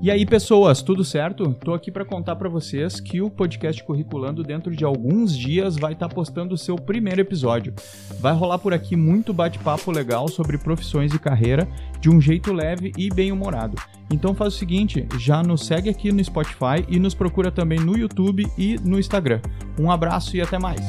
E aí, pessoas, tudo certo? Tô aqui para contar para vocês que o podcast Curriculando dentro de alguns dias vai estar tá postando o seu primeiro episódio. Vai rolar por aqui muito bate-papo legal sobre profissões e carreira de um jeito leve e bem-humorado. Então faz o seguinte, já nos segue aqui no Spotify e nos procura também no YouTube e no Instagram. Um abraço e até mais.